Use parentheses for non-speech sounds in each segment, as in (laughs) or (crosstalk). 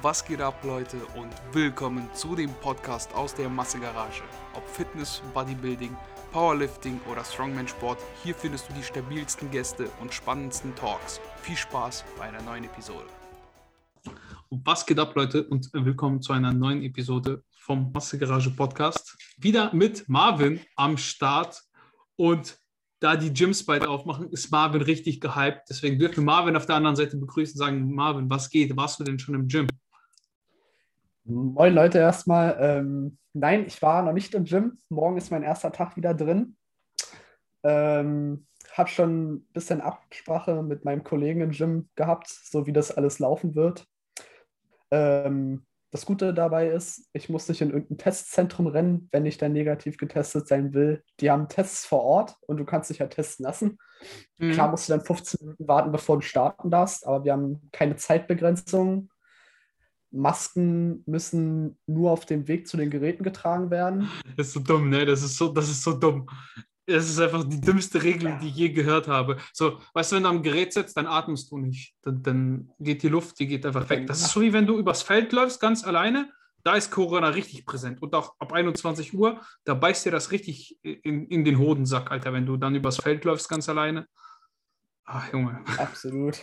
Was geht ab, Leute, und willkommen zu dem Podcast aus der Massegarage. Ob Fitness, Bodybuilding, Powerlifting oder Strongman-Sport, hier findest du die stabilsten Gäste und spannendsten Talks. Viel Spaß bei einer neuen Episode. Was geht ab, Leute, und willkommen zu einer neuen Episode vom Massegarage Podcast. Wieder mit Marvin am Start und da die Gyms bald aufmachen, ist Marvin richtig gehypt. Deswegen dürfen wir Marvin auf der anderen Seite begrüßen und sagen, Marvin, was geht? Warst du denn schon im Gym? Moin Leute erstmal. Ähm, nein, ich war noch nicht im Gym. Morgen ist mein erster Tag wieder drin. Ähm, habe schon ein bisschen Absprache mit meinem Kollegen im Gym gehabt, so wie das alles laufen wird. Ähm, das Gute dabei ist, ich muss nicht in irgendein Testzentrum rennen, wenn ich dann negativ getestet sein will. Die haben Tests vor Ort und du kannst dich ja testen lassen. Mhm. Klar musst du dann 15 Minuten warten, bevor du starten darfst, aber wir haben keine Zeitbegrenzung. Masken müssen nur auf dem Weg zu den Geräten getragen werden. Das ist so dumm, ne? Das ist so, das ist so dumm. Das ist einfach die dümmste Regelung, ja. die ich je gehört habe. So, weißt du, wenn du am Gerät sitzt, dann atmest du nicht. Dann, dann geht die Luft, die geht einfach weg. Das ist so wie wenn du übers Feld läufst, ganz alleine. Da ist Corona richtig präsent. Und auch ab 21 Uhr, da beißt dir das richtig in, in den Hodensack, Alter, wenn du dann übers Feld läufst, ganz alleine. Ach, Junge. Absolut.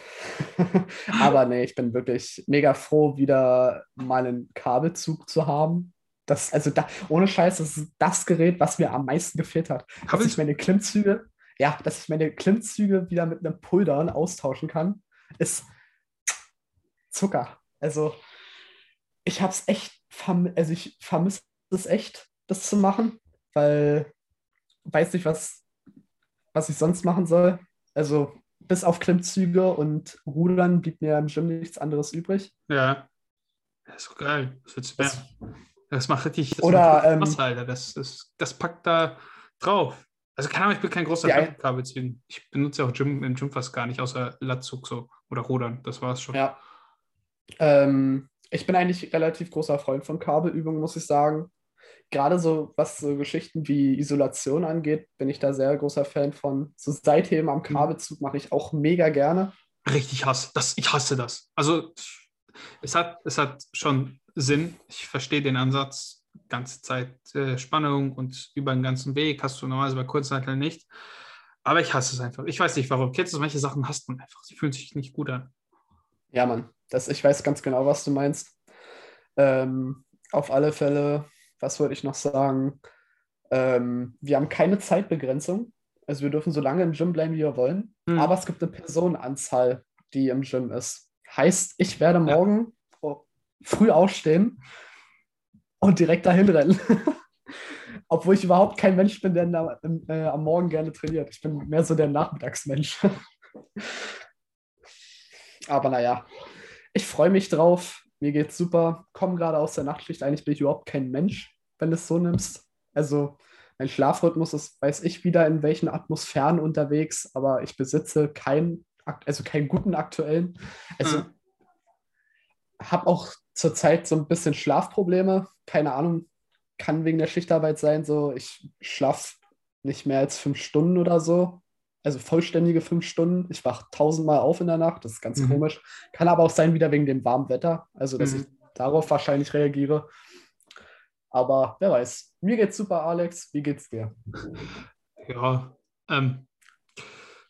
(laughs) Aber nee, ich bin wirklich mega froh, wieder mal einen Kabelzug zu haben. Das, also da, ohne Scheiß, das ist das Gerät, was mir am meisten gefehlt hat. Hab dass ich meine Klimmzüge, ja, dass ich meine Klimmzüge wieder mit einem Pulldown austauschen kann, ist Zucker. Also ich habe es echt, also ich vermisse es echt, das zu machen, weil weiß nicht, was, was ich sonst machen soll. Also bis auf Klimmzüge und Rudern blieb mir im Gym nichts anderes übrig. Ja. Das ist so geil. Das wird mehr. Das macht richtig das Oder, macht Spaß, ähm, Alter. Das, das, das packt da drauf. Also keine Ahnung, ich bin kein großer Fan Kabelzügen. Ich benutze auch Gym, im Gym fast gar nicht, außer Latzug so oder Rudern. Das war es schon. Ja. Ähm, ich bin eigentlich relativ großer Freund von Kabelübungen, muss ich sagen. Gerade so, was so Geschichten wie Isolation angeht, bin ich da sehr großer Fan von. So Seitheben am mhm. Kabelzug mache ich auch mega gerne. Richtig hasse. Das, ich hasse das. Also es hat, es hat schon Sinn. Ich verstehe den Ansatz. Ganze Zeit äh, Spannung und über den ganzen Weg hast du normalerweise bei Kurzhanteln nicht. Aber ich hasse es einfach. Ich weiß nicht warum. Kennst du, manche Sachen hasst man einfach. Sie fühlen sich nicht gut an. Ja, Mann. Das, ich weiß ganz genau, was du meinst. Ähm, auf alle Fälle, was wollte ich noch sagen? Ähm, wir haben keine Zeitbegrenzung. Also wir dürfen so lange im Gym bleiben, wie wir wollen. Mhm. Aber es gibt eine Personenanzahl, die im Gym ist. Heißt, ich werde morgen früh aufstehen und direkt dahin rennen. (laughs) Obwohl ich überhaupt kein Mensch bin, der da, äh, am Morgen gerne trainiert. Ich bin mehr so der Nachmittagsmensch. (laughs) Aber naja, ich freue mich drauf. Mir geht's super. Komme gerade aus der Nachtschicht. Eigentlich bin ich überhaupt kein Mensch, wenn du es so nimmst. Also mein Schlafrhythmus ist, weiß ich wieder, in welchen Atmosphären unterwegs, aber ich besitze keinen, also keinen guten aktuellen. Also mhm. habe auch zurzeit so ein bisschen Schlafprobleme. Keine Ahnung, kann wegen der Schichtarbeit sein. So, ich schlafe nicht mehr als fünf Stunden oder so. Also vollständige fünf Stunden. Ich wache tausendmal auf in der Nacht. Das ist ganz mhm. komisch. Kann aber auch sein, wieder wegen dem warmen Wetter. Also, dass mhm. ich darauf wahrscheinlich reagiere. Aber wer weiß. Mir geht's super, Alex. Wie geht's dir? Ja, ähm,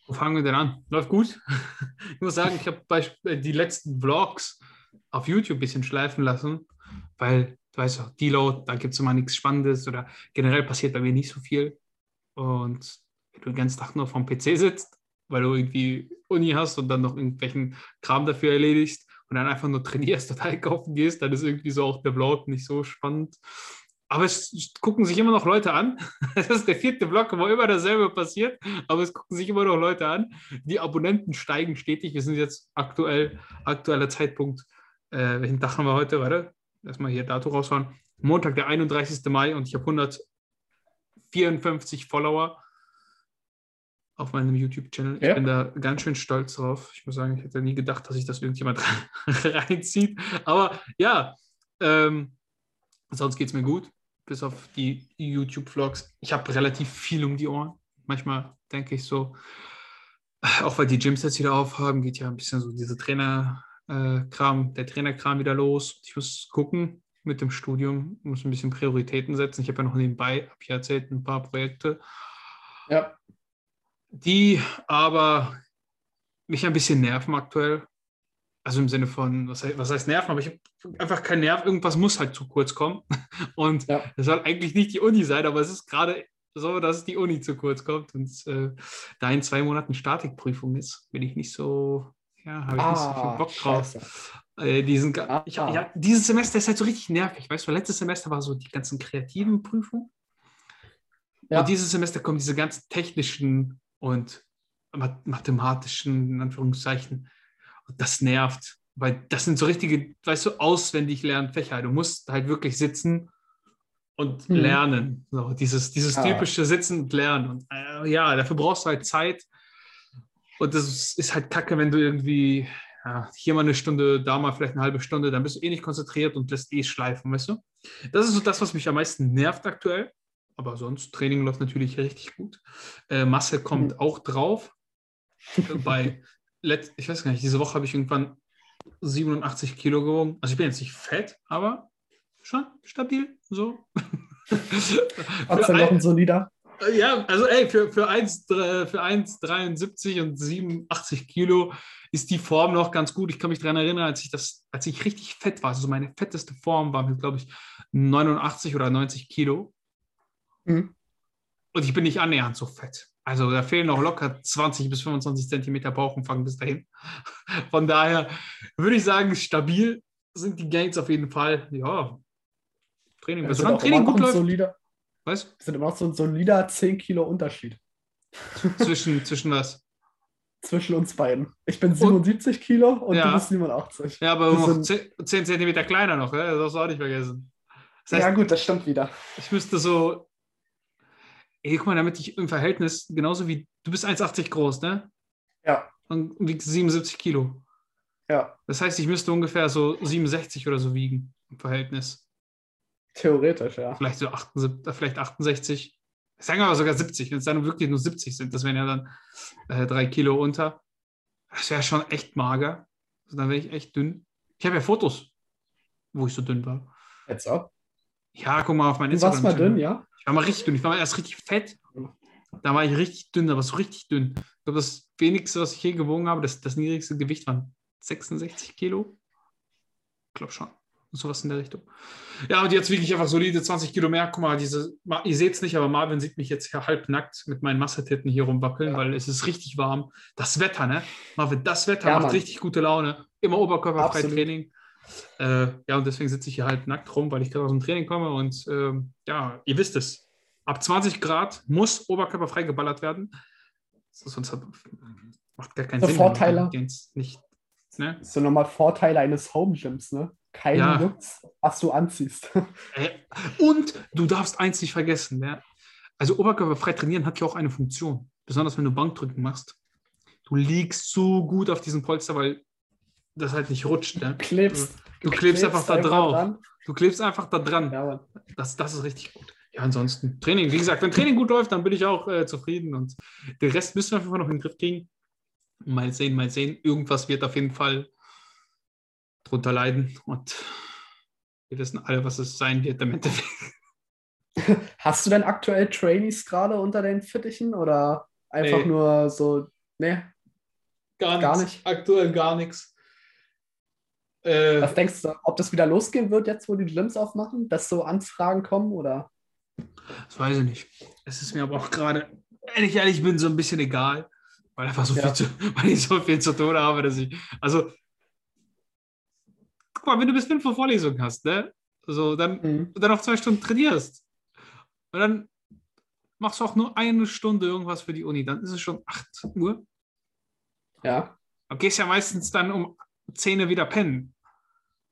wo fangen wir denn an? Läuft gut. (laughs) ich muss sagen, ich habe die letzten Vlogs auf YouTube ein bisschen schleifen lassen, weil du weißt auch, Deload, da gibt es immer nichts Spannendes oder generell passiert bei mir nicht so viel. Und wenn du den ganzen Tag nur vom PC sitzt, weil du irgendwie Uni hast und dann noch irgendwelchen Kram dafür erledigst und dann einfach nur trainierst (laughs) oder einkaufen gehst, dann ist irgendwie so auch der Vlog nicht so spannend. Aber es gucken sich immer noch Leute an. (laughs) Das ist der vierte Vlog, wo immer dasselbe passiert, aber es gucken sich immer noch Leute an. Die Abonnenten steigen stetig. Wir sind jetzt aktuell, aktueller Zeitpunkt äh, welchen Tag haben wir heute? Warte, erstmal hier Datum raushauen. Montag, der 31. Mai und ich habe 154 Follower auf meinem YouTube-Channel. Ja. Ich bin da ganz schön stolz drauf. Ich muss sagen, ich hätte nie gedacht, dass sich das irgendjemand (laughs) reinzieht. Aber ja, ähm, sonst geht es mir gut, bis auf die YouTube-Vlogs. Ich habe relativ viel um die Ohren. Manchmal denke ich so, auch weil die Gyms jetzt wieder aufhaben, geht ja ein bisschen so diese Trainer, Trainerkram, der Trainerkram wieder los. Ich muss gucken mit dem Studium, muss ein bisschen Prioritäten setzen. Ich habe ja noch nebenbei, habe ich erzählt, ein paar Projekte, Ja. Die aber mich ein bisschen nerven aktuell. Also im Sinne von, was heißt, was heißt nerven, aber ich habe einfach keinen Nerv, irgendwas muss halt zu kurz kommen. (laughs) Und Ja. das soll eigentlich nicht die Uni sein, aber es ist gerade so, dass die Uni zu kurz kommt und äh, da in zwei Monaten Statikprüfung ist, bin ich nicht so, ja, habe ich nicht so viel Bock drauf. Ah, scheiße. Äh, diesen, ga- ich, Ah. ja, dieses Semester ist halt so richtig nervig, weißt du, letztes Semester war so die ganzen kreativen Prüfungen Ja. und dieses Semester kommen diese ganzen technischen und ma- mathematischen, in Anführungszeichen, und das nervt, weil das sind so richtige, weißt du, auswendig lernen Fächer. Du musst halt wirklich sitzen und Mhm. lernen. So, dieses dieses Ah. typische Sitzen und Lernen. Und äh, ja, dafür brauchst du halt Zeit. Und das ist halt kacke, wenn du irgendwie ja, hier mal eine Stunde, da mal vielleicht eine halbe Stunde, dann bist du eh nicht konzentriert und lässt eh schleifen, weißt du? Das ist so das, was mich am meisten nervt aktuell. Aber sonst, Training läuft natürlich richtig gut. Äh, Masse kommt Mhm. auch drauf. Äh, Bei, (laughs) let, ich weiß gar nicht, diese Woche habe ich irgendwann 87 Kilo gewogen. Also ich bin jetzt nicht fett, aber schon stabil. So. (laughs) Trotzdem noch ein- solider. ja, also ey, für, für 1, äh, für 1,73 und 87 Kilo ist die Form noch ganz gut. Ich kann mich daran erinnern, als ich das, als ich richtig fett war, also meine fetteste Form war mit, glaube ich, 89 oder 90 Kilo. Mhm. Und ich bin nicht annähernd so fett. Also da fehlen noch locker 20 bis 25 Zentimeter Bauchumfang bis dahin. (laughs) Von daher würde ich sagen, stabil sind die Gains auf jeden Fall. Ja, Training, Das sind auch Training immer gut läuft, solider, das sind immer noch so ein solider 10 Kilo Unterschied (laughs) zwischen, zwischen was? zwischen uns beiden. Ich bin 77 Kilo und Ja. du bist 87. Ja, aber noch sind- 10, 10 Zentimeter kleiner noch, ja? das darfst du auch nicht vergessen. Das heißt, ja, gut, das stimmt wieder. ich müsste so, ey, guck mal, damit ich im Verhältnis, genauso wie, du bist 1,80 groß, ne? Ja, Und wiegst 77 Kilo. ja, Das heißt, ich müsste ungefähr so 67 oder so wiegen im Verhältnis. theoretisch, ja. Vielleicht so 78, äh, vielleicht 68. Sagen wir aber sogar 70, wenn es dann wirklich nur 70 sind. Das wären ja dann äh, drei Kilo unter. Das wäre schon echt mager. Also dann wäre ich echt dünn. Ich habe ja Fotos, wo ich so dünn war. Jetzt ab. Ja, guck mal auf mein Du warst mal dünn, ja? Ich war mal richtig dünn. Ich war mal erst richtig fett. Da war ich richtig dünn, aber so richtig dünn. Ich glaube, das wenigste, was ich je gewogen habe, das, das niedrigste Gewicht waren 66 Kilo. Ich glaube schon. Sowas in der Richtung. Ja, und jetzt wiege ich einfach solide 20 Kilo mehr. Guck mal, diese, ihr seht es nicht, aber Marvin sieht mich jetzt hier halb nackt mit meinen Massetitten hier rumwackeln, Ja. weil es ist richtig warm. Das Wetter, ne? Marvin, das Wetter Ja, macht Mann. richtig gute Laune. Immer oberkörperfrei Absolut. Training. Äh, ja, und deswegen sitze ich hier halb nackt rum, weil ich gerade aus dem Training komme. Und ähm, ja, ihr wisst es. Ab 20 Grad muss oberkörperfrei geballert werden. Sonst hat, macht gar keinen So Sinn. Vorteile. nicht, ne? Das sind nochmal Vorteile eines Home Gyms, ne? Kein Ja. Lutz, was du anziehst. (laughs) Äh, Und du darfst eins nicht vergessen. Ne? Also oberkörperfrei trainieren hat ja auch eine Funktion. Besonders wenn du Bankdrücken machst. Du liegst so gut auf diesem Polster, weil das halt nicht rutscht. Ne? klebst. Du klebst einfach da drauf. dran. Du klebst einfach da dran. Ja. Das, das ist richtig gut. Ja, ansonsten Training. Wie gesagt, wenn Training gut läuft, dann bin ich auch äh, zufrieden. Und den Rest müssen wir einfach noch in den Griff kriegen. Mal sehen, mal sehen. Irgendwas wird auf jeden Fall drunter leiden. Und wir wissen alle, was es sein wird im Endeffekt. (laughs) Hast du denn aktuell Trainees gerade unter den Fittichen oder einfach Nee. nur so, ne? Gar, Gar nichts. nicht. Aktuell gar nichts. Äh, Was denkst du, ob das wieder losgehen wird, jetzt wo die Gyms aufmachen, dass so Anfragen kommen oder? das weiß ich nicht. Es ist mir aber auch gerade, wenn ich ehrlich bin, so ein bisschen egal, weil einfach so Ja. viel zu, (laughs) weil ich so viel zu tun habe, dass ich, also, guck mal, wenn du bis 5 Uhr Vorlesung hast, ne? So, dann, Mhm. dann noch zwei Stunden trainierst. Und dann machst du auch nur eine Stunde irgendwas für die Uni, dann ist es schon 8 Uhr. Ja. Du gehst ja meistens dann um 10 Uhr wieder pennen.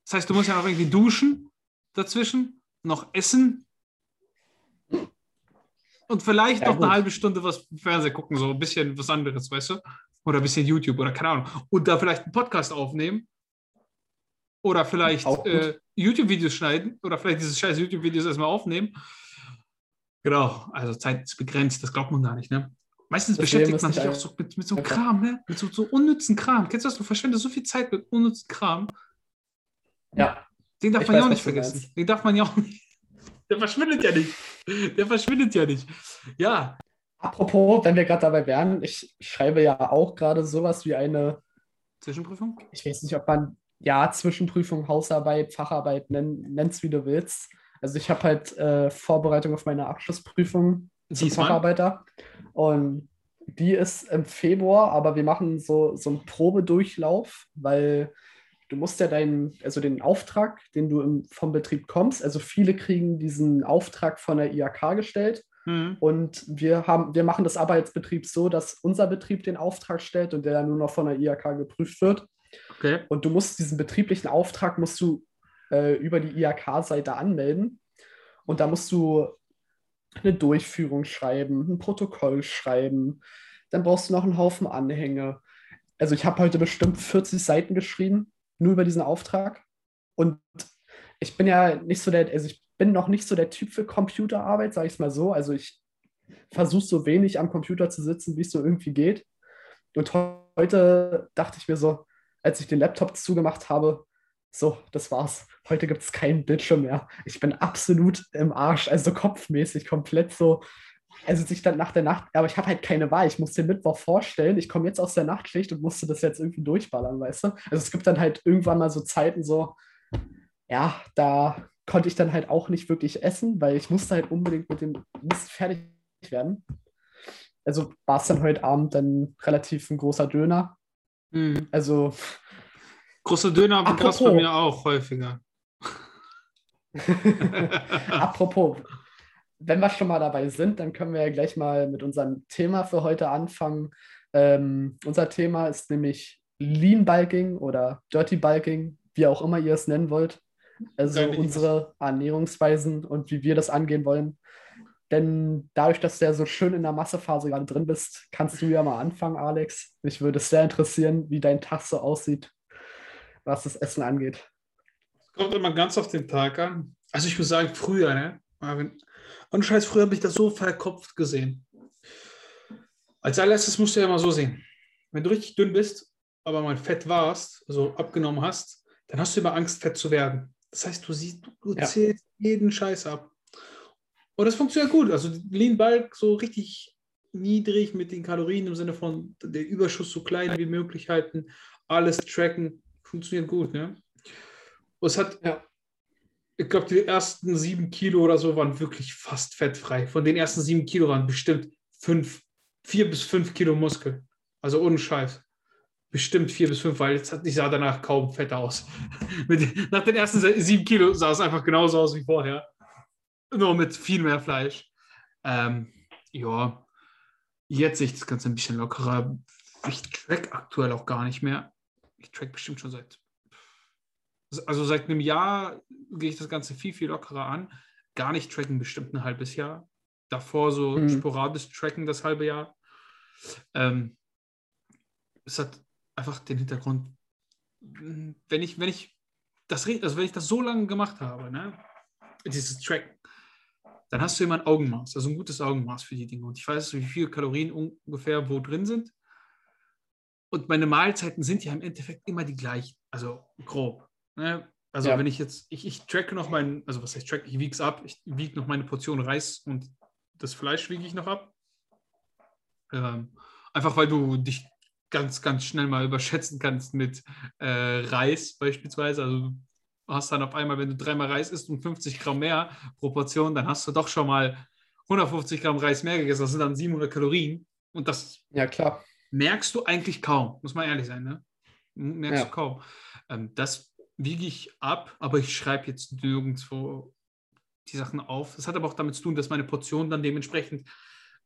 Das heißt, du musst ja noch irgendwie duschen dazwischen, noch essen und vielleicht Ja, noch eine gut. halbe Stunde was Fernseher gucken, so ein bisschen was anderes, weißt du? Oder ein bisschen YouTube oder keine Ahnung. Und da vielleicht einen Podcast aufnehmen. Oder vielleicht äh, YouTube-Videos schneiden oder vielleicht diese scheiß YouTube-Videos erstmal aufnehmen. Genau, also Zeit ist begrenzt, das glaubt man gar nicht, ne? Meistens Das beschäftigt man sich auch so mit, mit so einfach- Kram, ne? Mit so, so unnützen Kram. Kennst du das? Du verschwendest so viel Zeit mit unnützen Kram. Ja, Den darf Ich man ja auch nicht vergessen. meinst. Den darf man ja auch nicht. (laughs) Der verschwindet ja nicht. Der verschwindet ja nicht. Ja, apropos, wenn wir gerade dabei wären, ich schreibe ja auch gerade sowas wie eine, Zwischenprüfung? ich weiß nicht, ob man, ja, Zwischenprüfung, Hausarbeit, Facharbeit, nenn, nenn's wie du willst. Also ich habe halt äh, Vorbereitung auf meine Abschlussprüfung zum Diesmal? Facharbeiter. Und die ist im Februar, aber wir machen so, so einen Probedurchlauf, weil du musst ja deinen, also den Auftrag, den du im, vom Betrieb kommst, also viele kriegen diesen Auftrag von der IHK gestellt Mhm. und wir haben, wir machen das aber als Betrieb so, dass unser Betrieb den Auftrag stellt und der dann nur noch von der IHK geprüft wird. Okay. Und du musst diesen betrieblichen Auftrag musst du äh, über die IHK-Seite anmelden. Und da musst du eine Durchführung schreiben, ein Protokoll schreiben. Dann brauchst du noch einen Haufen Anhänge. Also ich habe heute bestimmt 40 Seiten geschrieben, nur über diesen Auftrag. Und ich bin ja nicht so der, also ich bin noch nicht so der Typ für Computerarbeit, sage ich es mal so. Also ich versuche so wenig am Computer zu sitzen, wie es so irgendwie geht. Und he- heute dachte ich mir so, als ich den Laptop zugemacht habe, so, das war's. Heute gibt es keinen Bildschirm mehr. Ich bin absolut im Arsch, also kopfmäßig komplett so. Also sich dann nach der Nacht, aber ich habe halt keine Wahl. Ich muss den Mittwoch vorstellen. Ich komme jetzt aus der Nachtschicht und musste das jetzt irgendwie durchballern, weißt du? Also es gibt dann halt irgendwann mal so Zeiten so, ja, da konnte ich dann halt auch nicht wirklich essen, weil ich musste halt unbedingt mit dem Mist fertig werden. Also war es dann heute Abend dann relativ ein großer Döner. Mhm. Also Große Döner gab es bei mir auch häufiger. (laughs) (laughs) Apropos, wenn wir schon mal dabei sind, dann können wir ja gleich mal mit unserem Thema für heute anfangen. Ähm, unser Thema ist nämlich Lean Bulking oder Dirty Bulking, wie auch immer ihr es nennen wollt. Also Nein, unsere Ernährungsweisen und wie wir das angehen wollen. Denn dadurch, dass du ja so schön in der Massephase gerade drin bist, kannst du ja mal anfangen, Alex. Mich würde es sehr interessieren, wie dein Tag so aussieht, was das Essen angeht. Kommt immer ganz auf den Tag an. Also ich muss sagen, früher, ne? Und Scheiß, früher habe ich das so verkopft gesehen. Als allererstes musst du ja mal so sehen. Wenn du richtig dünn bist, aber mal fett warst, also abgenommen hast, dann hast du immer Angst, fett zu werden. Das heißt, du siehst, du Ja. zählst jeden Scheiß ab. Und das funktioniert gut. Also Lean Bulk so richtig niedrig mit den Kalorien im Sinne von der Überschuss so klein wie möglich halten, alles tracken, funktioniert gut. Ne? Und es hat, Ja. Ich glaube, die ersten sieben Kilo oder so waren wirklich fast fettfrei. Von den ersten sieben Kilo waren bestimmt fünf, vier bis fünf Kilo Muskel. Also ohne Scheiß. Bestimmt vier bis fünf, weil jetzt ich sah danach kaum fett aus. (laughs) nach den ersten sieben Kilo sah es einfach genauso aus wie vorher. Nur mit viel mehr Fleisch. Ähm, ja, jetzt sehe ich das Ganze ein bisschen lockerer. Ich track aktuell auch gar nicht mehr. Ich track bestimmt schon seit also seit einem Jahr gehe ich das Ganze viel, viel lockerer an. Gar nicht tracken, bestimmt ein halbes Jahr. Davor so Mhm. sporadisch tracken das halbe Jahr. Ähm, es hat einfach den Hintergrund, wenn ich, wenn ich das, also wenn ich das so lange gemacht habe, ne, dieses Tracken, dann hast du immer ein Augenmaß, also ein gutes Augenmaß für die Dinge. Und ich weiß, wie viele Kalorien ungefähr wo drin sind. Und meine Mahlzeiten sind ja im Endeffekt immer die gleichen, also grob. Ne? Also Ja. wenn ich jetzt, ich, ich tracke noch meinen, also was heißt track, ich wiege es ab, ich wiege noch meine Portion Reis und das Fleisch wiege ich noch ab. Ähm, einfach weil du dich ganz, ganz schnell mal überschätzen kannst mit äh, Reis beispielsweise. Also du hast dann auf einmal, wenn du dreimal Reis isst und 50 Gramm mehr pro Portion, dann hast du doch schon mal 150 Gramm Reis mehr gegessen. Das sind dann 700 Kalorien. Und das Ja, klar. merkst du eigentlich kaum, muss man ehrlich sein, ne? Merkst Ja. du kaum. Ähm, das wiege ich ab, aber ich schreibe jetzt nirgendwo die Sachen auf. Das hat aber auch damit zu tun, dass meine Portionen dann dementsprechend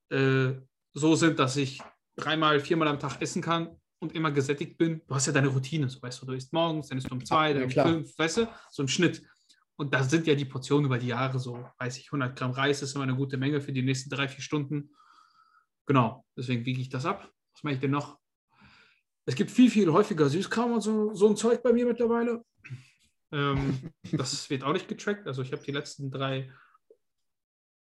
äh, so sind, dass ich dreimal, viermal am Tag essen kann und immer gesättigt bin. Du hast ja deine Routine, so weißt du, du isst morgens, dann isst du um zwei, Ja, dann um klar. fünf, weißt du, so im Schnitt. Und da sind ja die Portionen über die Jahre so, weiß ich, 100 Gramm Reis ist immer eine gute Menge für die nächsten drei, vier Stunden. Genau, deswegen wiege ich das ab. Was mache ich denn noch? Es gibt viel, viel häufiger Süßkram und so, so ein Zeug bei mir mittlerweile. Ähm, das wird auch nicht getrackt. Also ich habe die letzten drei,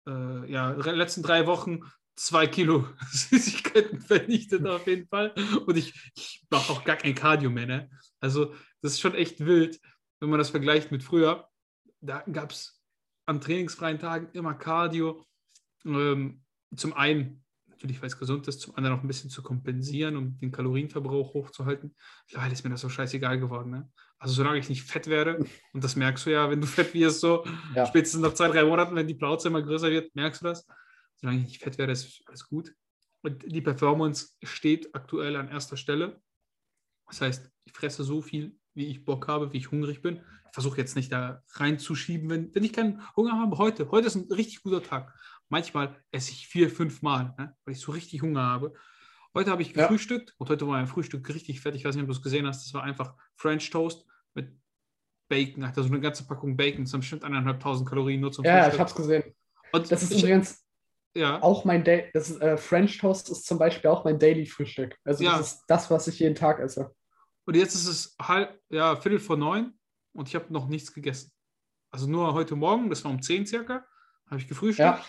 äh, ja, letzten drei Wochen zwei Kilo (laughs) Süßigkeiten vernichtet auf jeden Fall. Und ich, ich mache auch gar kein Cardio mehr. Ne? Also das ist schon echt wild, wenn man das vergleicht mit früher. Da gab es an trainingsfreien Tagen immer Cardio. Ähm, zum einen natürlich, weil es gesund ist, zum anderen auch ein bisschen zu kompensieren, um den Kalorienverbrauch hochzuhalten. Mittlerweile ist mir das so scheißegal geworden. Ne? Also solange ich nicht fett werde, (laughs) und das merkst du ja, wenn du fett wirst, so ja. spätestens nach zwei, drei Monaten, wenn die Plauze immer größer wird, merkst du das. Solange ich nicht fett werde, ist alles gut. Und die Performance steht aktuell an erster Stelle. Das heißt, ich fresse so viel, wie ich Bock habe, wie ich hungrig bin. Ich versuche jetzt nicht da reinzuschieben, wenn, wenn ich keinen Hunger habe. Heute, heute ist ein richtig guter Tag. Manchmal esse ich vier, fünf Mal, ne, weil ich so richtig Hunger habe. Heute habe ich gefrühstückt ja. und heute war mein Frühstück richtig fett. Ich weiß nicht, ob du es gesehen hast. Das war einfach French Toast mit Bacon. Also eine ganze Packung Bacon. Das sind bestimmt eineinhalbtausend Kalorien nur zum ja, Frühstück. Ja, ich habe es gesehen. Und das ist ich, übrigens ja. auch mein Day das ist, äh, French Toast ist zum Beispiel auch mein Daily Frühstück. Also ja. das ist das, was ich jeden Tag esse. Und jetzt ist es halb, ja, Viertel vor neun und ich habe noch nichts gegessen. Also nur heute Morgen, das war um zehn circa, habe ich gefrühstückt. Ja.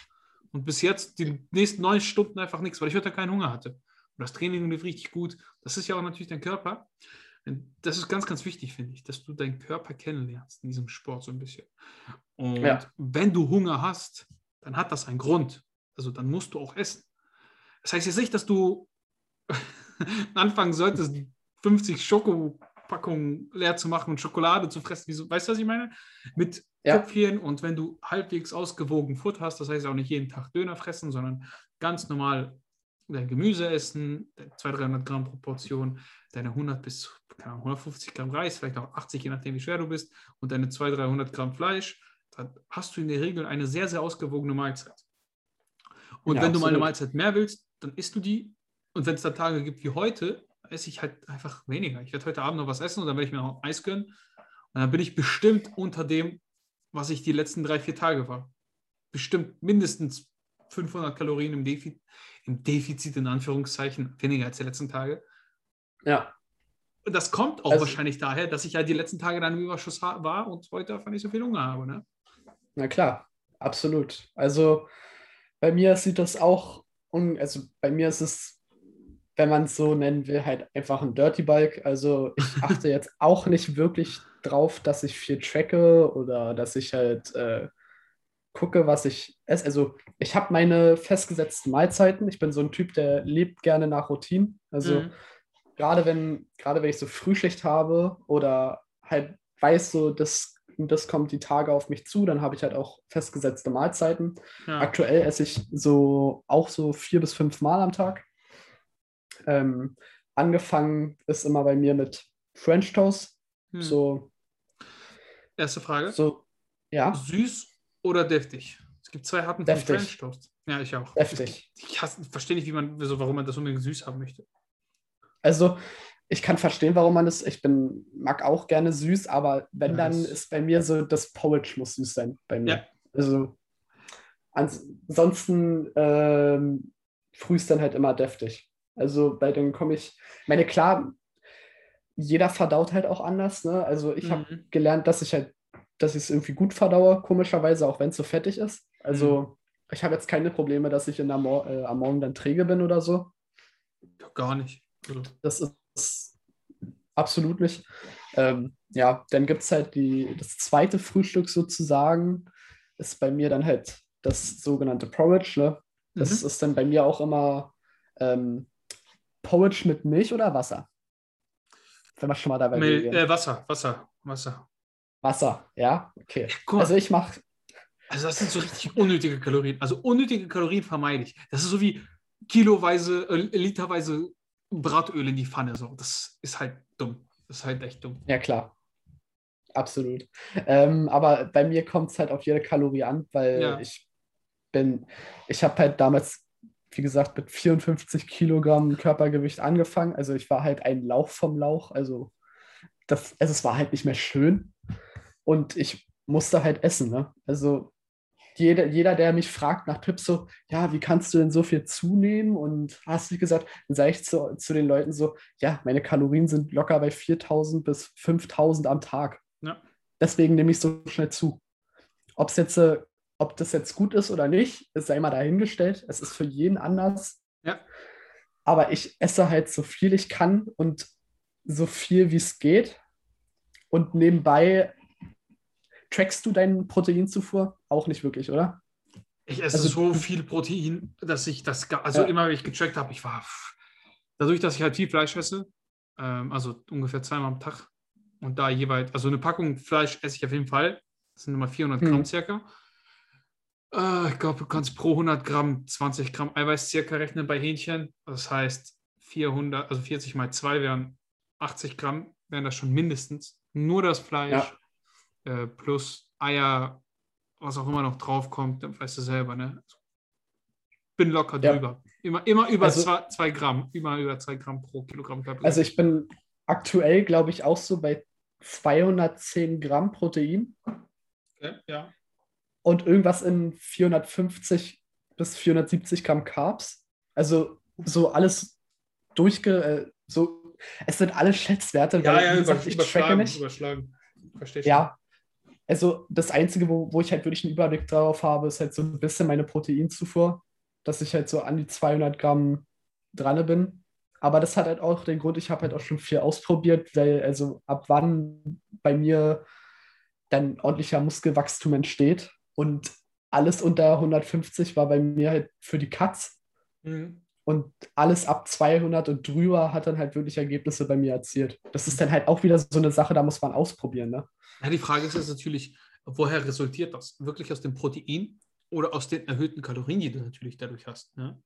Und bis jetzt die nächsten neun Stunden einfach nichts, weil ich heute keinen Hunger hatte. Und das Training lief richtig gut. Das ist ja auch natürlich dein Körper. Und das ist ganz, ganz wichtig, finde ich, dass du deinen Körper kennenlernst in diesem Sport so ein bisschen. Und ja. wenn du Hunger hast, dann hat das einen Grund. Also dann musst du auch essen. Das heißt jetzt nicht, dass du (laughs) anfangen solltest, 50 Schokopackungen leer zu machen und Schokolade zu fressen. Weißt du, was ich meine? Mit ja. Köpfchen und wenn du halbwegs ausgewogen Futter hast, das heißt auch nicht jeden Tag Döner fressen, sondern ganz normal dein Gemüse essen, 200, 300 Gramm Proportion, deine 100 bis 150 Gramm Reis, vielleicht auch 80, je nachdem wie schwer du bist, und deine 200, 300 Gramm Fleisch, dann hast du in der Regel eine sehr, sehr ausgewogene Mahlzeit. Und ja, wenn absolut. du mal eine Mahlzeit mehr willst, dann isst du die. Und wenn es da Tage gibt wie heute, esse ich halt einfach weniger. Ich werde heute Abend noch was essen und dann werde ich mir noch Eis gönnen. Und dann bin ich bestimmt unter dem, was ich die letzten drei, vier Tage war. Bestimmt mindestens 500 Kalorien im Defizit, im Defizit in Anführungszeichen, weniger als die letzten Tage. Ja. Und das kommt auch also, wahrscheinlich daher, dass ich ja die letzten Tage dann im Überschuss war und heute einfach nicht so viel Hunger habe. Ne? Na klar, absolut. Also bei mir sieht das auch, also bei mir ist es wenn man es so nennen will, halt einfach ein Dirty Bulk. Also ich achte jetzt auch nicht wirklich drauf, dass ich viel tracke oder dass ich halt äh, gucke, was ich esse. Also ich habe meine festgesetzten Mahlzeiten. Ich bin so ein Typ, der lebt gerne nach Routinen. Also mhm. gerade wenn, gerade wenn ich so Frühschicht habe oder halt weiß so, das, das kommt die Tage auf mich zu, dann habe ich halt auch festgesetzte Mahlzeiten. Ja. Aktuell esse ich so auch so vier bis fünf Mal am Tag. Ähm, angefangen ist immer bei mir mit French Toast. Hm. So. Erste Frage. So, ja. Süß oder deftig? Es gibt zwei Arten von French Toast. Ja, ich auch. Deftig. Ich, ich verstehe nicht, wie man, also warum man das unbedingt süß haben möchte. Also, ich kann verstehen, warum man das. Ich bin, mag auch gerne süß, aber wenn, ja, dann ist bei mir so, das Porridge muss süß sein bei mir. Ja. Also, ansonsten ähm, frühst dann halt immer deftig. Also, weil dann komme ich, meine, klar, jeder verdaut halt auch anders. Ne? Also, ich mhm. habe gelernt, dass ich halt, dass ich es irgendwie gut verdaue, komischerweise, auch wenn es so fettig ist. Also, mhm. ich habe jetzt keine Probleme, dass ich in der Mo äh, am Morgen dann träge bin oder so. Gar nicht. Also. Das ist absolut nicht. Ähm, ja, dann gibt es halt die, das zweite Frühstück sozusagen, ist bei mir dann halt das sogenannte Porridge. Ne? Das mhm. ist dann bei mir auch immer ähm, Porridge mit Milch oder Wasser? Wenn wir schon mal dabei Mil äh, Wasser, Wasser, Wasser. Wasser, ja, okay. Ja, also ich mache. Also das sind so richtig unnötige Kalorien. Also unnötige Kalorien vermeide ich. Das ist so wie kiloweise, äh, literweise Bratöl in die Pfanne. So. Das ist halt dumm. Das ist halt echt dumm. Ja, klar. Absolut. Ähm, aber bei mir kommt es halt auf jede Kalorie an, weil ja. ich bin, ich habe halt damals wie gesagt, mit 54 Kilogramm Körpergewicht angefangen. Also ich war halt ein Lauch vom Lauch. Also, das, also es war halt nicht mehr schön. Und ich musste halt essen. Ne? Also jeder, jeder, der mich fragt nach Tipps, so, ja, wie kannst du denn so viel zunehmen? Und hast du gesagt, dann sage ich zu, zu den Leuten so, ja, meine Kalorien sind locker bei 4000 bis 5000 am Tag. Ja. Deswegen nehme ich so schnell zu. Ob es jetzt äh, ob das jetzt gut ist oder nicht, ist sei mal dahingestellt. Es ist für jeden anders. Ja. Aber ich esse halt so viel ich kann und so viel wie es geht. Und nebenbei trackst du deinen Proteinzufuhr? Auch nicht wirklich, oder? Ich esse Also- so viel Protein, dass ich das, also Ja. immer, wenn ich getrackt habe, ich war, dadurch, dass ich halt viel Fleisch esse, ähm, also ungefähr zweimal am Tag und da jeweils, also eine Packung Fleisch esse ich auf jeden Fall, das sind immer 400 Gramm Mhm. circa. Äh, ich glaube, du kannst pro 100 Gramm 20 Gramm Eiweiß circa rechnen bei Hähnchen. Das heißt, 400, also 40 mal 2 wären 80 Gramm, wären das schon mindestens. Nur das Fleisch äh, plus Eier, was auch immer noch draufkommt, dann weißt du selber, ne? Bin locker Ja. drüber. Immer, immer über Also- zwei, zwei Gramm, immer über zwei Gramm pro Kilogramm Körper. Also ich bin aktuell, glaube ich, auch so bei 210 Gramm Protein okay, ja. Und irgendwas in 450 bis 470 Gramm Carbs. Also so alles durchge... Äh, so, es sind alle Schätzwerte, Ja, weil, ja, gesagt, ich tracke überschlagen, nicht. überschlagen. Verstehe Ja. Also das Einzige, wo, wo ich halt wirklich einen Überblick drauf habe, ist halt so ein bisschen meine Proteinzufuhr, dass ich halt so an die 200 Gramm dran bin. Aber das hat halt auch den Grund, ich habe halt auch schon viel ausprobiert, weil also ab wann bei mir dann ordentlicher Muskelwachstum entsteht und alles unter 150 war bei mir halt für die Cuts Mhm. und alles ab 200 und drüber hat dann halt wirklich Ergebnisse bei mir erzielt. Das ist dann halt auch wieder so eine Sache, da muss man ausprobieren, ne? Ja, die Frage ist jetzt natürlich, woher resultiert das? Wirklich aus dem Protein oder aus den erhöhten Kalorien, die du natürlich dadurch hast? Ne?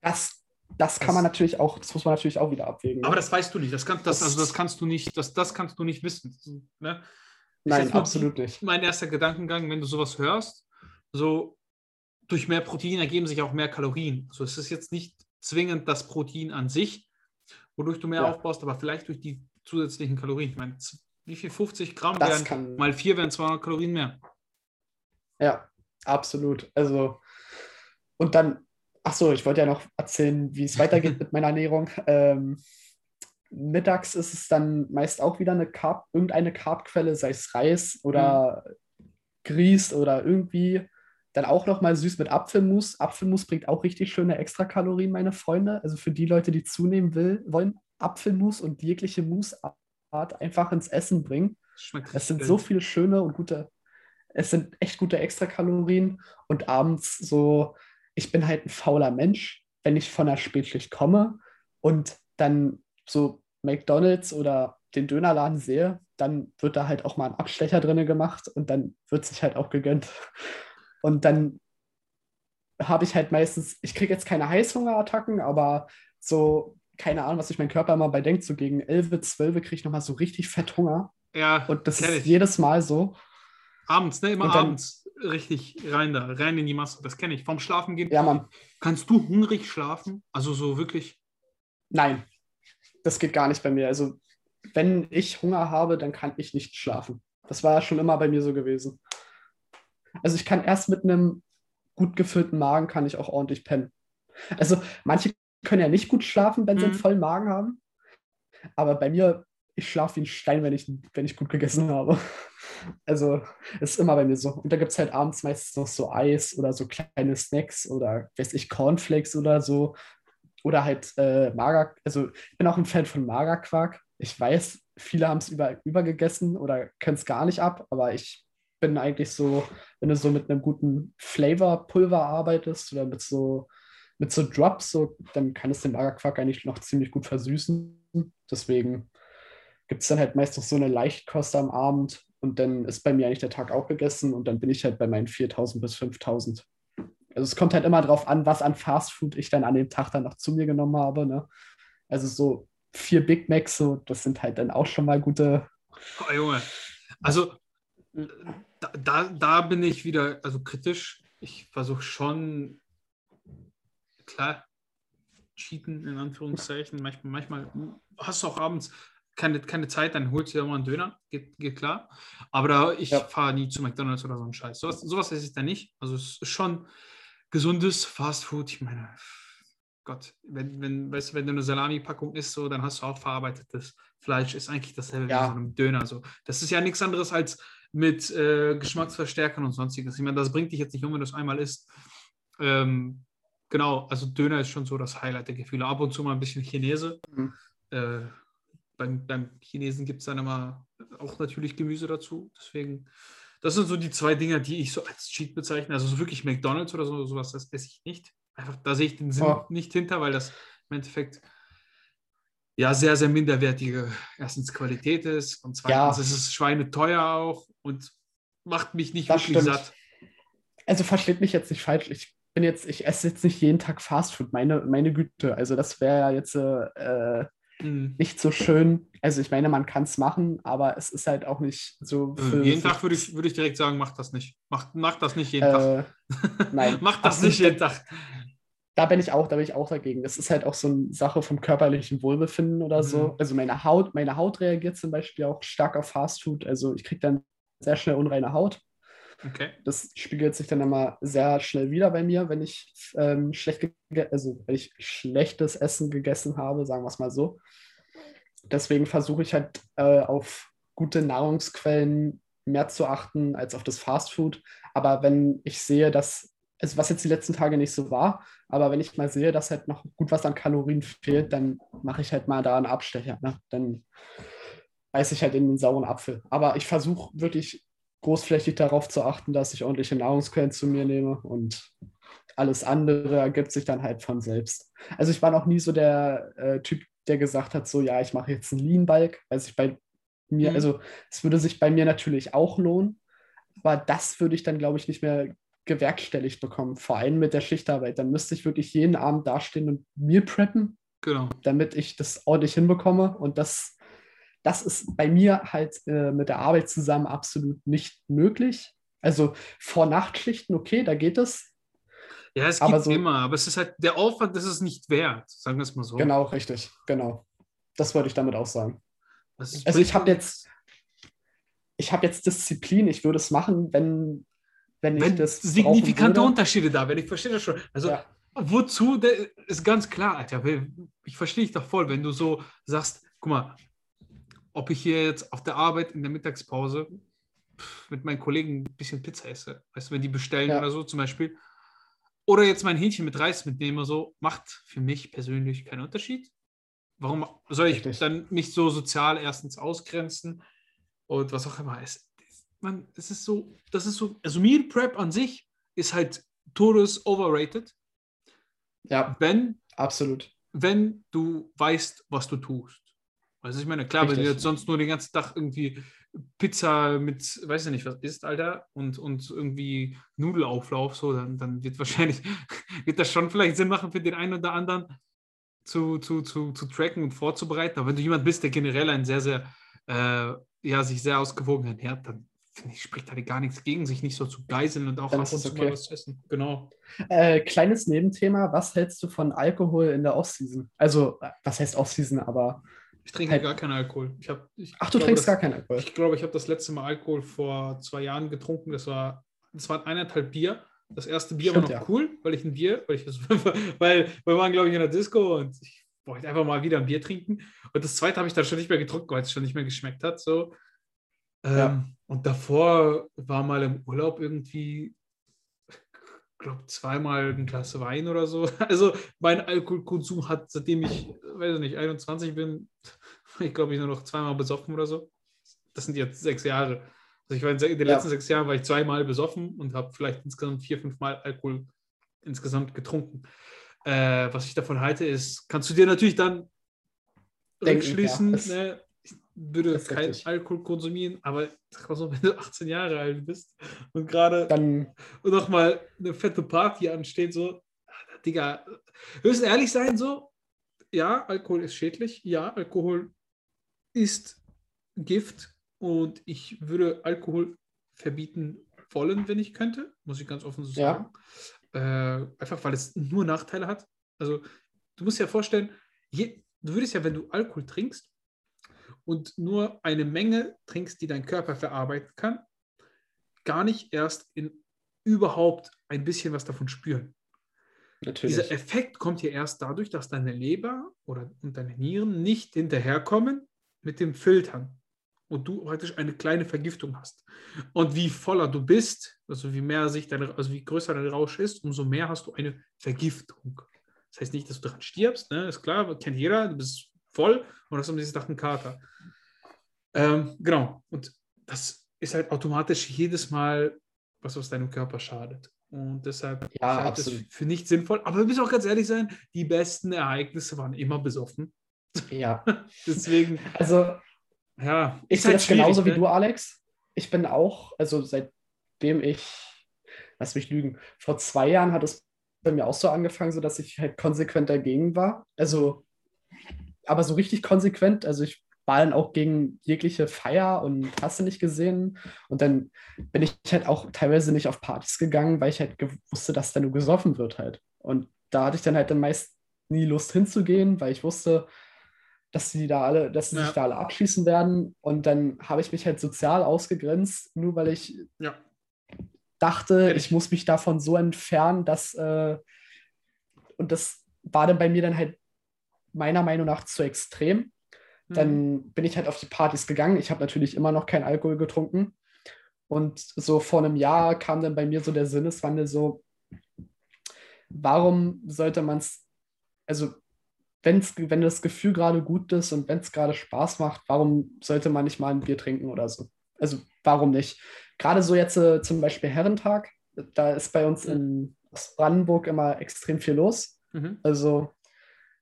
Das, das kann Das- man natürlich auch, das muss man natürlich auch wieder abwägen. Aber ne? das weißt du nicht. Das, kann, das, Das- also das kannst du nicht, das, das kannst du nicht wissen. Ne? Nein, absolut nicht. Mein erster Gedankengang, wenn du sowas hörst, so durch mehr Protein ergeben sich auch mehr Kalorien. Also es ist jetzt nicht zwingend das Protein an sich, wodurch du mehr Ja. aufbaust, aber vielleicht durch die zusätzlichen Kalorien. Ich meine, wie viel? 50 Gramm Das wären kann, mal 4 wären 200 Kalorien mehr. ja, absolut. Also, und dann, ach so, ich wollte ja noch erzählen, wie es weitergeht (laughs) mit meiner Ernährung. Ähm, mittags ist es dann meist auch wieder eine Carb, irgendeine Carbquelle, sei es Reis oder Grieß oder irgendwie. Dann auch noch mal süß mit Apfelmus. Apfelmus bringt auch richtig schöne Extrakalorien, meine Freunde. Also für die Leute, die zunehmen will, wollen, Apfelmus und jegliche Musart einfach ins Essen bringen. Schmeckt Es sind geil. so viele schöne und gute, es sind echt gute Extrakalorien. Und abends so, ich bin halt ein fauler Mensch, wenn ich von der Spätschicht komme und dann so McDonalds oder den Dönerladen sehe, dann wird da halt auch mal ein Abstecher drin gemacht und dann wird sich halt auch gegönnt. Und dann habe ich halt meistens, ich kriege jetzt keine Heißhungerattacken, aber so, keine Ahnung, was sich mein Körper immer bei denkt, so gegen 11, 12 kriege ich nochmal so richtig Fetthunger. Ja, Und das ist ich. jedes Mal so. Abends, ne? Immer dann- abends richtig rein da, rein in die Masse. Das kenne ich. Vorm Schlafen gehen. Ja, Mann, Kannst du hungrig schlafen? Also so wirklich. nein, das geht gar nicht bei mir. Also, wenn ich Hunger habe, dann kann ich nicht schlafen. Das war schon immer bei mir so gewesen. Also, ich kann erst mit einem gut gefüllten Magen kann ich auch ordentlich pennen. Also, manche können ja nicht gut schlafen, wenn sie einen Mhm. vollen Magen haben. Aber bei mir, ich schlafe wie ein Stein, wenn ich, wenn ich gut gegessen habe. (laughs) Also, ist immer bei mir so. Und da gibt es halt abends meistens noch so Eis oder so kleine Snacks oder, weiß ich, Cornflakes oder so. Oder halt äh, Mager, also ich bin auch ein Fan von Magerquark. Ich weiß, viele haben es über, übergegessen oder können es gar nicht ab, aber ich bin eigentlich so, wenn du so mit einem guten Flavorpulver arbeitest oder mit so, mit so Drops, so, dann kann es den Magerquark eigentlich noch ziemlich gut versüßen. Deswegen gibt es dann halt meist noch so eine Leichtkost am Abend und dann ist bei mir eigentlich der Tag auch gegessen und dann bin ich halt bei meinen 4000 bis 5000. Also es kommt halt immer drauf an, was an Fastfood ich dann an dem Tag dann noch zu mir genommen habe. Ne? Also so vier Big Macs, so, das sind halt dann auch schon mal gute. Oh, Junge. Also da, da, da bin ich wieder also kritisch. Ich versuche schon, klar, cheaten in Anführungszeichen. Manchmal, manchmal hast du auch abends keine, keine Zeit, dann holst du dir mal einen Döner, geht, geht klar. Aber da, ich Ja. fahre nie zu McDonalds oder so einen Scheiß. Sowas, sowas esse ich da nicht. Also es ist schon gesundes Fastfood. Ich meine, Gott, wenn, wenn, weißt du, wenn du eine Salami-Packung isst, so, dann hast du auch verarbeitetes Fleisch. Ist eigentlich dasselbe Ja. wie so einem Döner. So. Das ist ja nichts anderes als mit äh, Geschmacksverstärkern und sonstiges. Ich meine, das bringt dich jetzt nicht um, wenn du es einmal isst. Ähm, genau, also Döner ist schon so das Highlight der Gefühle. Ab und zu mal ein bisschen Chinese. Mhm. Äh, beim, beim Chinesen gibt es dann immer auch natürlich Gemüse dazu. Deswegen, das sind so die zwei Dinger, die ich so als Cheat bezeichne. Also so wirklich McDonalds oder so, sowas, das esse ich nicht. Einfach, da sehe ich den Sinn Oh. nicht hinter, weil das im Endeffekt ja sehr, sehr minderwertige erstens Qualität ist und zweitens Ja. ist es schweineteuer auch und macht mich nicht Das wirklich stimmt. satt. Also versteht mich jetzt nicht falsch. Ich bin jetzt, ich esse jetzt nicht jeden Tag Fastfood, meine, meine Güte. Also das wäre ja jetzt äh, Mhm. nicht so schön. Also ich meine, man kann es machen, aber es ist halt auch nicht so für jeden sich- Tag würde ich, würde ich direkt sagen, mach das nicht. Mach, mach das nicht jeden Tag. äh, nein. (laughs) mach das nicht jeden Tag. da bin ich auch, da bin ich auch dagegen. Das ist halt auch so eine Sache vom körperlichen Wohlbefinden oder so. Mhm. Also meine Haut, meine Haut reagiert zum Beispiel auch stark auf Fastfood. Also ich kriege dann sehr schnell unreine Haut. Okay. Das spiegelt sich dann immer sehr schnell wieder bei mir, wenn ich ähm, schlecht also wenn ich schlechtes Essen gegessen habe, sagen wir es mal so. Deswegen versuche ich halt äh, auf gute Nahrungsquellen mehr zu achten als auf das Fastfood. Aber wenn ich sehe, dass, also was jetzt die letzten Tage nicht so war, aber wenn ich mal sehe, dass halt noch gut was an Kalorien fehlt, dann mache ich halt mal da einen Abstecher. Ne? Dann beiße ich halt in den sauren Apfel. Aber ich versuche wirklich großflächig darauf zu achten, dass ich ordentliche Nahrungsquellen zu mir nehme und alles andere ergibt sich dann halt von selbst. Also ich war noch nie so der äh, Typ, der gesagt hat, so ja, ich mache jetzt einen Lean Bulk, weil sich bei mir, Mhm. also es würde sich bei mir natürlich auch lohnen, aber das würde ich dann, glaube ich, nicht mehr gewerkstelligt bekommen, vor allem mit der Schichtarbeit. Dann müsste ich wirklich jeden Abend dastehen und Meal preppen, Genau. damit ich das ordentlich hinbekomme. Und das, das ist bei mir halt äh, mit der Arbeit zusammen absolut nicht möglich. Also vor Nachtschichten, okay, da geht es. Ja, es Aber gibt so- immer, aber es ist halt, der Aufwand das ist es nicht wert, sagen wir es mal so. Genau, richtig, genau. Das wollte ich damit auch sagen. Also ich habe jetzt, ich habe jetzt Disziplin, ich würde es machen, wenn, wenn ich wenn das signifikante. Unterschiede da werden, ich verstehe das schon. Also Ja. wozu, ist ganz klar, Alter. Ich verstehe dich doch voll, wenn du so sagst, guck mal, ob ich hier jetzt auf der Arbeit in der Mittagspause mit meinen Kollegen ein bisschen Pizza esse, weißt du, wenn die bestellen Ja. oder so zum Beispiel, oder jetzt mein Hähnchen mit Reis mitnehme, so, macht für mich persönlich keinen Unterschied. Warum soll ich Richtig. dann mich so sozial erstens ausgrenzen und was auch immer? Es, man, es ist so, das ist so, also Meal Prep an sich ist halt todes overrated, Ja, wenn, absolut. wenn du weißt, was du tust. Also ich meine, klar, wenn du Richtig. jetzt sonst nur den ganzen Tag irgendwie Pizza mit, weiß ich nicht, was isst, Alter, und, und irgendwie Nudelauflauf, so, dann, dann wird wahrscheinlich, (laughs) wird das schon vielleicht Sinn machen für den einen oder anderen zu, zu, zu, zu tracken und vorzubereiten. Aber wenn du jemand bist, der generell ein sehr, sehr, äh, ja, sich sehr ausgewogen ernährt, dann finde ich, spricht da gar nichts gegen, sich nicht so zu geiseln und auch ist zu okay. mal was zu essen. Genau. Äh, kleines Nebenthema, was hältst du von Alkohol in der Off-Season? Also, äh, was heißt Off-Season, aber. Ich trinke Halt- gar keinen Alkohol. Ich hab, ich Ach, du glaube, trinkst das- gar keinen Alkohol. Ich glaube, ich habe das letzte Mal Alkohol vor zwei Jahren getrunken. Das war, das waren eineinhalb Bier. Das erste Bier Stimmt, war noch ja. cool, weil ich ein Bier, weil ich das, (laughs) weil wir waren, glaube ich, in der Disco und ich wollte einfach mal wieder ein Bier trinken. Und das zweite habe ich dann schon nicht mehr getrunken, weil es schon nicht mehr geschmeckt hat. So. Ähm, Ja. Und davor war mal im Urlaub irgendwie, glaube, zweimal ein Glas Wein oder so. (laughs) Also mein Alkoholkonsum hat, seitdem ich, weiß ich nicht, 21 bin, (laughs) ich glaube, ich nur noch zweimal besoffen oder so. Das sind jetzt sechs Jahre. Also ich war in den Ja. letzten sechs Jahren war ich zweimal besoffen und habe vielleicht insgesamt vier, fünf Mal Alkohol insgesamt getrunken. Äh, was ich davon halte, ist, kannst du dir natürlich dann Denken, ja, ne? Würde das kein. Alkohol konsumieren, aber sag mal so, (laughs) wenn du 18 Jahre alt bist und gerade Dann, nochmal eine fette Party ansteht, so, Digga, höchst ehrlich sein, so, ja, Alkohol ist schädlich, ja, Alkohol ist Gift und ich würde Alkohol verbieten wollen, wenn ich könnte, muss ich ganz offen so Ja. sagen. Äh, einfach weil es nur Nachteile hat. Also, du musst dir ja vorstellen, je, du würdest ja, wenn du Alkohol trinkst und nur eine Menge trinkst, die dein Körper verarbeiten kann, gar nicht erst in überhaupt ein bisschen was davon spüren. natürlich. Dieser Effekt kommt hier erst dadurch, dass deine Leber oder und deine Nieren nicht hinterherkommen mit dem Filtern und du praktisch eine kleine Vergiftung hast. Und wie voller du bist, also wie mehr sich deine, also wie größer dein Rausch ist, umso mehr hast du eine Vergiftung. Das heißt nicht, dass du daran stirbst, ne? ist klar, kennt jeder, du bist voll und hast am nächsten Tag einen Kater. Ähm, genau, und das ist halt automatisch jedes Mal was aus deinem Körper schadet. Und deshalb Ja, ich halte das absolut. für nicht sinnvoll. Aber wir müssen auch ganz ehrlich sein, die besten Ereignisse waren immer besoffen. Ja. (laughs) Deswegen, Also ja. Ich sehe halt das genauso schwierig, wie ne? du, Alex. Ich bin auch, also seitdem ich, lass mich lügen, vor zwei Jahren hat es bei mir auch so angefangen, so dass ich halt konsequent dagegen war. Also, aber so richtig konsequent. Also ich war dann auch gegen jegliche Feier und hast du nicht gesehen. Und dann bin ich halt auch teilweise nicht auf Partys gegangen, weil ich halt wusste, dass da nur gesoffen wird halt. Und da hatte ich dann halt dann meist nie Lust hinzugehen, weil ich wusste, dass sie da alle, dass sie Ja. sich da alle abschließen werden. Und dann habe ich mich halt sozial ausgegrenzt, nur weil ich Ja. dachte, ich. ich muss mich davon so entfernen, dass äh, und das war dann bei mir dann halt meiner Meinung nach zu extrem. Mhm. Dann bin ich halt auf die Partys gegangen. Ich habe natürlich immer noch keinen Alkohol getrunken. Und so vor einem Jahr kam dann bei mir so der Sinneswandel so, warum sollte man es, also wenn's, wenn das Gefühl gerade gut ist und wenn es gerade Spaß macht, warum sollte man nicht mal ein Bier trinken oder so? Also warum nicht? Gerade so jetzt äh, zum Beispiel Herrentag, da ist bei uns in Brandenburg immer extrem viel los. Mhm. Also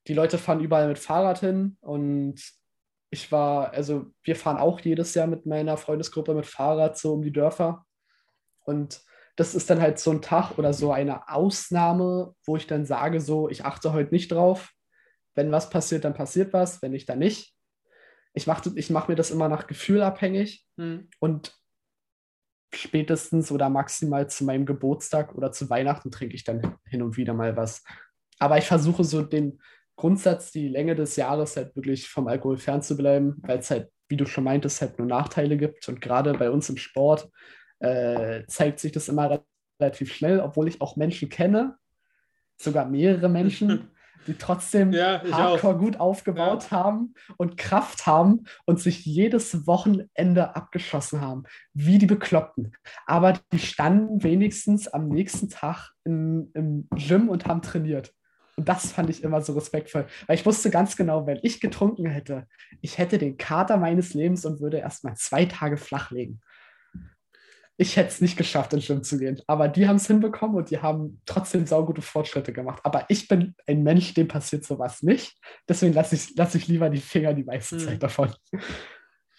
die Leute fahren überall mit Fahrrad hin und ich war, also wir fahren auch jedes Jahr mit meiner Freundesgruppe mit Fahrrad so um die Dörfer. Und das ist dann halt so ein Tag oder so eine Ausnahme, wo ich dann sage, so, ich achte heute nicht drauf. Wenn was passiert, dann passiert was, wenn nicht, dann nicht. Ich mache ich mach mir das immer nach Gefühl abhängig Mhm. und spätestens oder maximal zu meinem Geburtstag oder zu Weihnachten trinke ich dann hin und wieder mal was. Aber ich versuche so den Grundsatz, die Länge des Jahres halt wirklich vom Alkohol fernzubleiben, weil es halt, wie du schon meintest, halt nur Nachteile gibt. Und gerade bei uns im Sport äh, zeigt sich das immer relativ schnell, obwohl ich auch Menschen kenne, sogar mehrere Menschen, (laughs) die trotzdem Ja, hardcore auch. gut aufgebaut haben und Kraft haben und sich jedes Wochenende abgeschossen haben, wie die Bekloppten. Aber die standen wenigstens am nächsten Tag in, im Gym und haben trainiert. Und das fand ich immer so respektvoll, weil ich wusste ganz genau, wenn ich getrunken hätte, ich hätte den Kater meines Lebens und würde erst mal zwei Tage flach legen. Ich hätte es nicht geschafft, ins Gym zu gehen. Aber die haben es hinbekommen und die haben trotzdem saugute Fortschritte gemacht. Aber ich bin ein Mensch, dem passiert sowas nicht. Deswegen lasse ich, lass ich lieber die Finger die meiste Hm. Zeit davon.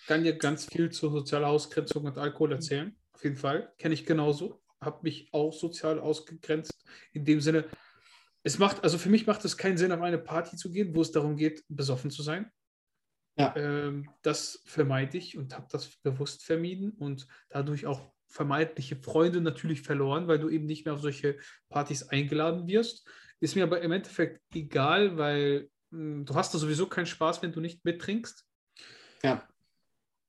kann dir ganz viel zur sozialen Ausgrenzung und. Alkohol erzählen. Auf jeden Fall. Kenne ich genauso. Habe mich auch sozial ausgegrenzt. In dem Sinne, es macht, also für mich macht es keinen Sinn, auf eine Party zu gehen, wo es darum geht, besoffen zu sein. Ja. Ähm, das vermeide ich und habe das bewusst vermieden und dadurch auch vermeintliche Freunde natürlich verloren, weil du eben nicht mehr auf solche Partys eingeladen wirst. Ist mir aber im Endeffekt egal, weil mh, du hast da sowieso keinen Spaß, wenn du nicht mittrinkst Ja.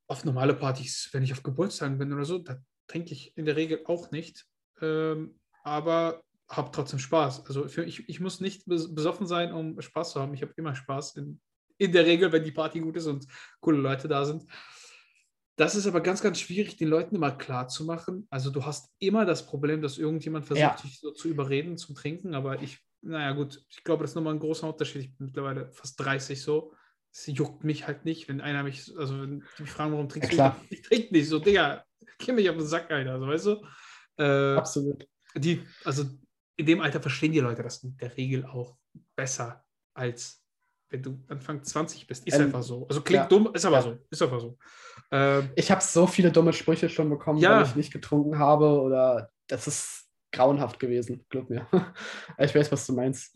auf normale Partys, wenn ich auf Geburtstagen bin oder so, da trinke ich in der Regel auch nicht, ähm, aber habe trotzdem Spaß. Also für, ich, ich muss nicht bes besoffen sein, um Spaß zu haben. Ich habe immer Spaß in, in der Regel, wenn die Party gut ist und coole Leute da sind. Das ist aber ganz, ganz schwierig, den Leuten immer klar zu machen. Also du hast immer das Problem, dass irgendjemand versucht, Ja. dich so zu überreden zum Trinken, aber ich, naja gut, ich glaube, das ist nochmal ein großer Unterschied. Ich bin mittlerweile fast 30 so. Es juckt mich halt nicht, wenn einer mich, also wenn die mich fragen, warum trinkst Ja, du? Ich trinke nicht, so, Digga, geh mich auf den Sack, Alter, so, weißt du? Äh, Absolut. die, also in dem Alter verstehen die Leute das in der Regel auch besser, als wenn du Anfang 20 bist. Ist Ähm, einfach so. Also klingt ja, dumm, ist aber ja. so. Ist einfach so. Ähm, Ich habe so viele dumme Sprüche schon bekommen, Ja. weil ich nicht getrunken habe oder das ist grauenhaft gewesen, glaub mir. (laughs) ich weiß, was du meinst.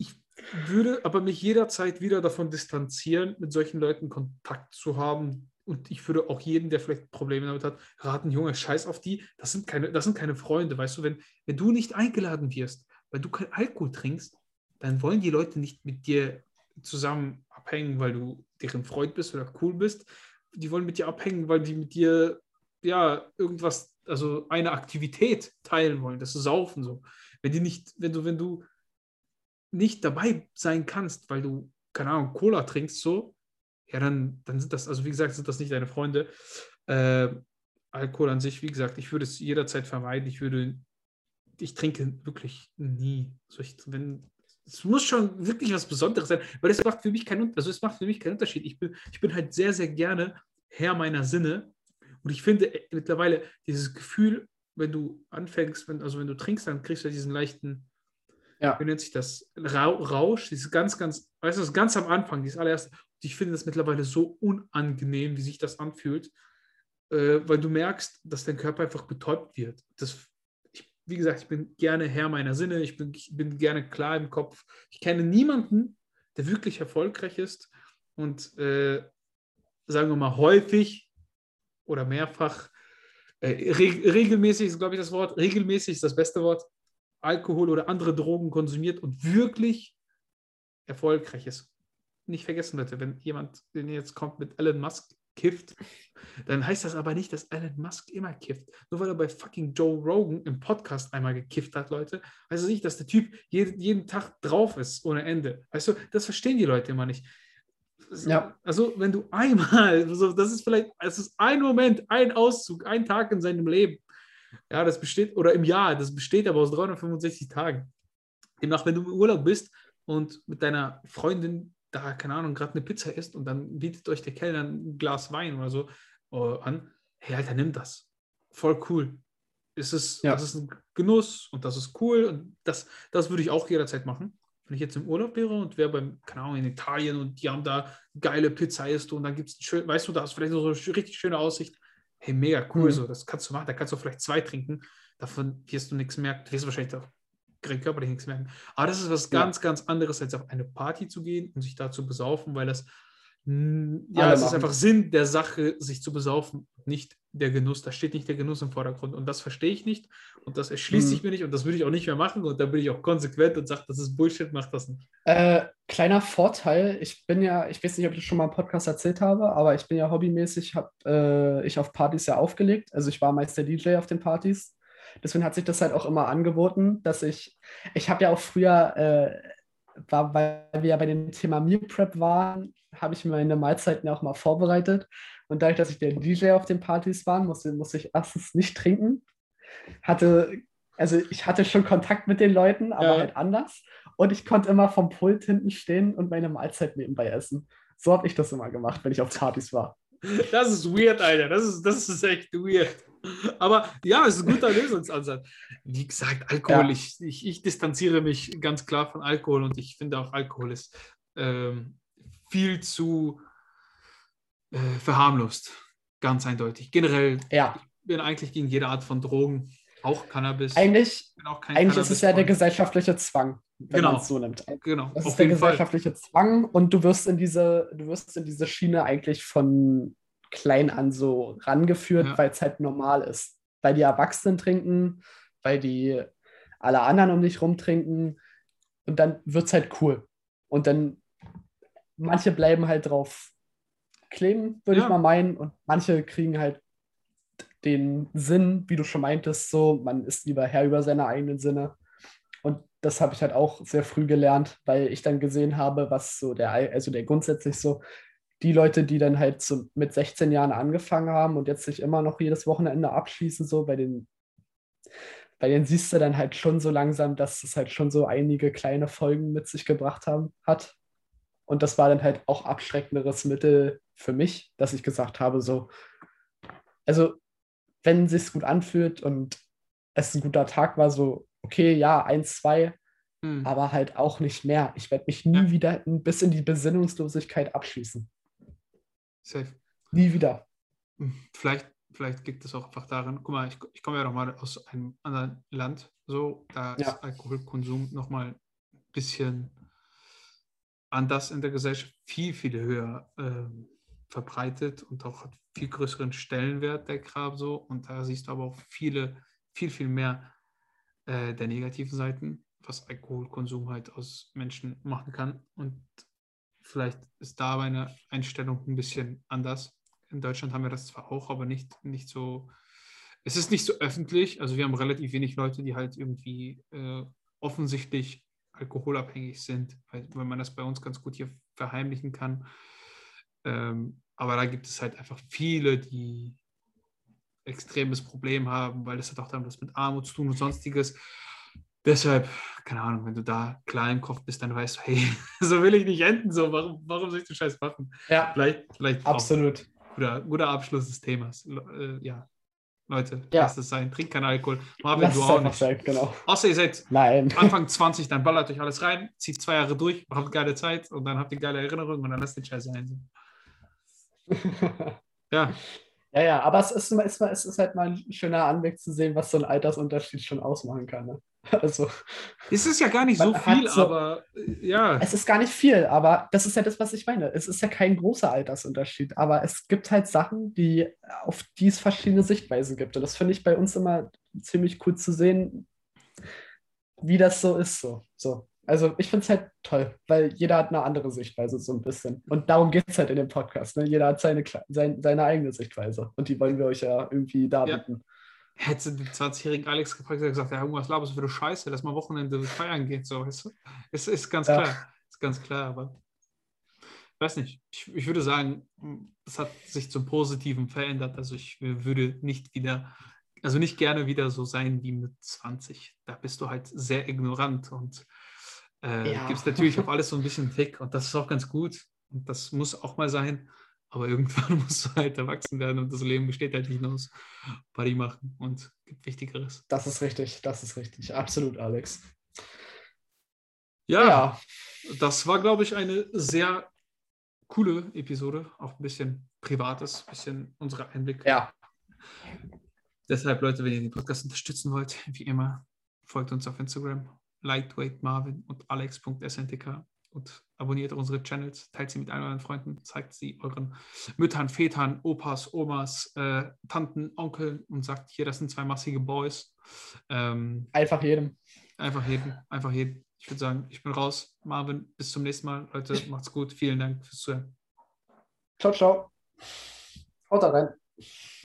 würde aber mich jederzeit wieder davon distanzieren, mit solchen Leuten Kontakt zu haben. Und ich würde auch jeden, der vielleicht Probleme damit hat, raten, Junge, scheiß auf die. Das sind keine, das sind keine Freunde. Weißt du, wenn, wenn du nicht eingeladen wirst, weil du kein Alkohol trinkst, dann wollen die Leute nicht mit dir zusammen abhängen, weil du deren Freund bist oder cool bist. Die wollen mit dir abhängen, weil die mit dir ja irgendwas, also eine Aktivität teilen wollen, das ist Saufen so. Wenn die nicht, wenn du, wenn du nicht dabei sein kannst, weil du, keine Ahnung, Cola trinkst, so, ja, dann, dann sind das, also wie gesagt, sind das nicht deine Freunde. Äh, Alkohol an sich, wie gesagt, ich würde es jederzeit vermeiden. Ich würde, ich trinke wirklich nie. Also ich, wenn, es muss schon wirklich was Besonderes sein, weil das macht für mich keinen also es macht für mich keinen Unterschied. Ich bin, ich bin halt sehr, sehr gerne Herr meiner Sinne. Und ich finde äh, mittlerweile dieses Gefühl, wenn du anfängst, wenn, also wenn du trinkst, dann kriegst du diesen leichten, ja. wie nennt sich das? Rausch, dieses ganz, ganz, weißt du, ganz am Anfang, dieses allererste. Ich finde das mittlerweile so unangenehm, wie sich das anfühlt, äh, weil du merkst, dass dein Körper einfach betäubt wird. Das, wie gesagt, ich bin gerne Herr meiner Sinne, ich bin, ich bin gerne klar im Kopf. Ich kenne niemanden, der wirklich erfolgreich ist und äh, sagen wir mal häufig oder mehrfach äh, re regelmäßig ist, glaube ich, das Wort, regelmäßig ist das beste Wort, Alkohol oder andere Drogen konsumiert und wirklich erfolgreich ist. Nicht vergessen, Leute, wenn jemand, den jetzt kommt mit Elon Musk kifft, dann heißt das aber nicht, dass Elon Musk immer kifft. Nur weil er bei fucking Joe Rogan im Podcast einmal gekifft hat, Leute, heißt das nicht, dass der Typ jeden, jeden Tag drauf ist ohne Ende. Weißt du, das verstehen die Leute immer nicht. Ja. Also, wenn du einmal, (laughs) so, das ist vielleicht, es ist ein Moment, ein Auszug, ein Tag in seinem Leben. Ja, das besteht, oder im Jahr, das besteht aber aus 365 Tagen. Demnach, wenn du im Urlaub bist und mit deiner Freundin da, keine Ahnung, gerade eine Pizza isst und dann bietet euch der Kellner ein Glas Wein oder so uh, an, hey, Alter, nimm das. Voll cool. Es ist, ja. Das ist ein Genuss und das ist cool und das, das würde ich auch jederzeit machen wenn ich jetzt im Urlaub wäre und wäre beim, keine Ahnung, in Italien und die haben da geile Pizza isst und dann gibt es schön, weißt du, da hast du vielleicht so eine richtig schöne Aussicht. Hey, mega cool, mhm. so, das kannst du machen, da kannst du vielleicht zwei trinken, davon wirst du nichts merken, du wirst wahrscheinlich auch körperlich nichts merken. Aber das ist was ganz, ja. ganz anderes, als auf eine Party zu gehen und sich da zu besaufen, weil das ja, es ist einfach Sinn der Sache, sich zu besaufen, nicht der Genuss. Da steht nicht der Genuss im Vordergrund. Und das verstehe ich nicht. Und das erschließt mhm. sich mir nicht. Und das würde ich auch nicht mehr machen. Und da bin ich auch konsequent und sage, das ist Bullshit, mach das nicht. Äh, kleiner Vorteil, ich bin ja, ich weiß nicht, ob ich das schon mal im Podcast erzählt habe, aber ich bin ja hobbymäßig, habe äh, ich auf Partys ja aufgelegt. Also ich war meist der DJ auf den Partys. Deswegen hat sich das halt auch immer angeboten, dass ich, ich habe ja auch früher, äh, war, weil wir ja bei dem Thema Meal Prep waren, habe ich meine Mahlzeiten auch mal vorbereitet. Und dadurch, dass ich der DJ auf den Partys war, musste, musste ich erstens nicht trinken. Hatte, also ich hatte schon Kontakt mit den Leuten, aber ja. halt anders. Und ich konnte immer vom Pult hinten stehen und meine Mahlzeit nebenbei essen. So habe ich das immer gemacht, wenn ich auf Partys war. Das ist weird, Alter. Das ist, das ist echt weird. Aber ja, es ist ein guter Lösungsansatz. Wie gesagt, Alkohol, ja. ich, ich, ich, distanziere mich ganz klar von Alkohol und ich finde auch Alkohol ist ähm, viel zu äh, verharmlost. Ganz eindeutig. Generell, ja. ich bin eigentlich gegen jede Art von Drogen, auch Cannabis. Eigentlich, eigentlich ist es ja der gesellschaftliche Zwang, wenn genau. man es so nimmt. Genau. Das ist der gesellschaftliche Fall. Zwang und du wirst in diese, du wirst in diese Schiene eigentlich von klein an so rangeführt, ja. weil es halt normal ist. Weil die Erwachsenen trinken, weil die alle anderen um dich rum trinken und dann wird es halt cool. Und dann manche bleiben halt drauf kleben, würde ja. ich mal meinen. Und manche kriegen halt den Sinn, wie du schon meintest, so, man ist lieber Herr über seine eigenen Sinne. Und das habe ich halt auch sehr früh gelernt, weil ich dann gesehen habe, was so der, also der grundsätzlich so, die Leute, die dann halt so mit 16 Jahren angefangen haben und jetzt sich immer noch jedes Wochenende abschließen, so bei den, bei denen siehst du dann halt schon so langsam, dass es halt schon so einige kleine Folgen mit sich gebracht haben, hat. Und das war dann halt auch abschreckenderes Mittel für mich, dass ich gesagt habe, so, also wenn es sich gut anfühlt und es ein guter Tag war, so, okay, ja, eins, zwei, hm. aber halt auch nicht mehr. Ich werde mich nie wieder bis in die Besinnungslosigkeit abschließen. Safe. Nie wieder. Hm, vielleicht, vielleicht liegt es auch einfach darin, guck mal, ich, ich komme ja nochmal aus einem anderen Land, so, da ja. ist Alkoholkonsum nochmal ein bisschen anders in der Gesellschaft viel, viel höher ähm, verbreitet und auch hat viel größeren Stellenwert, der Grab so. Und da siehst du aber auch viele, viel, viel mehr äh, der negativen Seiten, was Alkoholkonsum halt aus Menschen machen kann. Und vielleicht ist da meine Einstellung ein bisschen anders. In Deutschland haben wir das zwar auch, aber nicht, nicht so. Es ist nicht so öffentlich. Also wir haben relativ wenig Leute, die halt irgendwie äh, offensichtlich alkoholabhängig sind, weil, weil man das bei uns ganz gut hier verheimlichen kann. Ähm, aber da gibt es halt einfach viele, die extremes Problem haben, weil das hat auch dann was mit Armut zu tun und sonstiges. Deshalb, keine Ahnung, wenn du da klar im Kopf bist, dann weißt du, hey, (laughs) so will ich nicht enden, so, warum, warum soll ich den Scheiß machen? Ja, Vielleicht, vielleicht absolut. guter, guter Abschluss des Themas. Äh, ja, Leute, Ja. lasst es sein, trinkt keinen Alkohol. Marvin, Lass du auch nicht. sein, genau. Außer ihr seid Nein. Anfang 20, dann ballert euch alles rein, zieht zwei Jahre durch, habt geile Zeit und dann habt ihr geile Erinnerungen und dann lasst den Scheiß sein. (laughs) Ja, Ja, ja, aber es ist, es, ist, es ist halt mal ein schöner Anblick zu sehen, was so ein Altersunterschied schon ausmachen kann. Ne? (laughs) Also, es ist ja gar nicht so viel, so- aber äh, ja, es ist gar nicht viel, aber das ist ja das, was ich meine. Es ist ja kein großer Altersunterschied, aber es gibt halt Sachen, die, auf die es verschiedene Sichtweisen gibt. Und das finde ich bei uns immer ziemlich cool zu sehen, wie das so ist. So. So. Also ich finde es halt toll, weil jeder hat eine andere Sichtweise so ein bisschen. Und darum geht es halt in dem Podcast. Ne? Jeder hat seine, sein, seine eigene Sichtweise. Und die wollen wir euch ja irgendwie darbieten. Hätte den 20-jährigen Alex gefragt, hätte gesagt, ja, irgendwas laberst du für eine Scheiße, lass mal Wochenende feiern gehen, so, weißt du? Es ist ganz Ja. klar, ist ganz klar, aber ich weiß nicht, ich, ich würde sagen, es hat sich zum Positiven verändert, also ich würde nicht wieder, also nicht gerne wieder so sein wie mit 20, da bist du halt sehr ignorant und äh, Ja. gibst natürlich auf alles so ein bisschen Fick und das ist auch ganz gut und das muss auch mal sein, aber irgendwann (laughs) musst du halt erwachsen werden und das Leben besteht halt nicht nur aus Party machen und gibt Wichtigeres. Das ist richtig, das ist richtig. Absolut, Alex. Ja, das war, glaube ich, eine sehr coole Episode, auch ein bisschen privates, ein bisschen unsere Einblicke. Ja. Deshalb, Leute, wenn ihr den Podcast unterstützen wollt, wie immer, folgt uns auf Instagram, Lightweight Marvin und alex.sntk und abonniert unsere Channels, teilt sie mit allen euren Freunden, zeigt sie euren Müttern, Vätern, Opas, Omas, äh, Tanten, Onkeln und sagt, hier, das sind zwei massige Boys. Ähm, Einfach jedem. einfach jeden, einfach jeden. Ich würde sagen, ich bin raus. Marvin, bis zum nächsten Mal. Leute, (laughs) macht's gut. Vielen Dank fürs Zuhören. Ciao, ciao. Haut rein.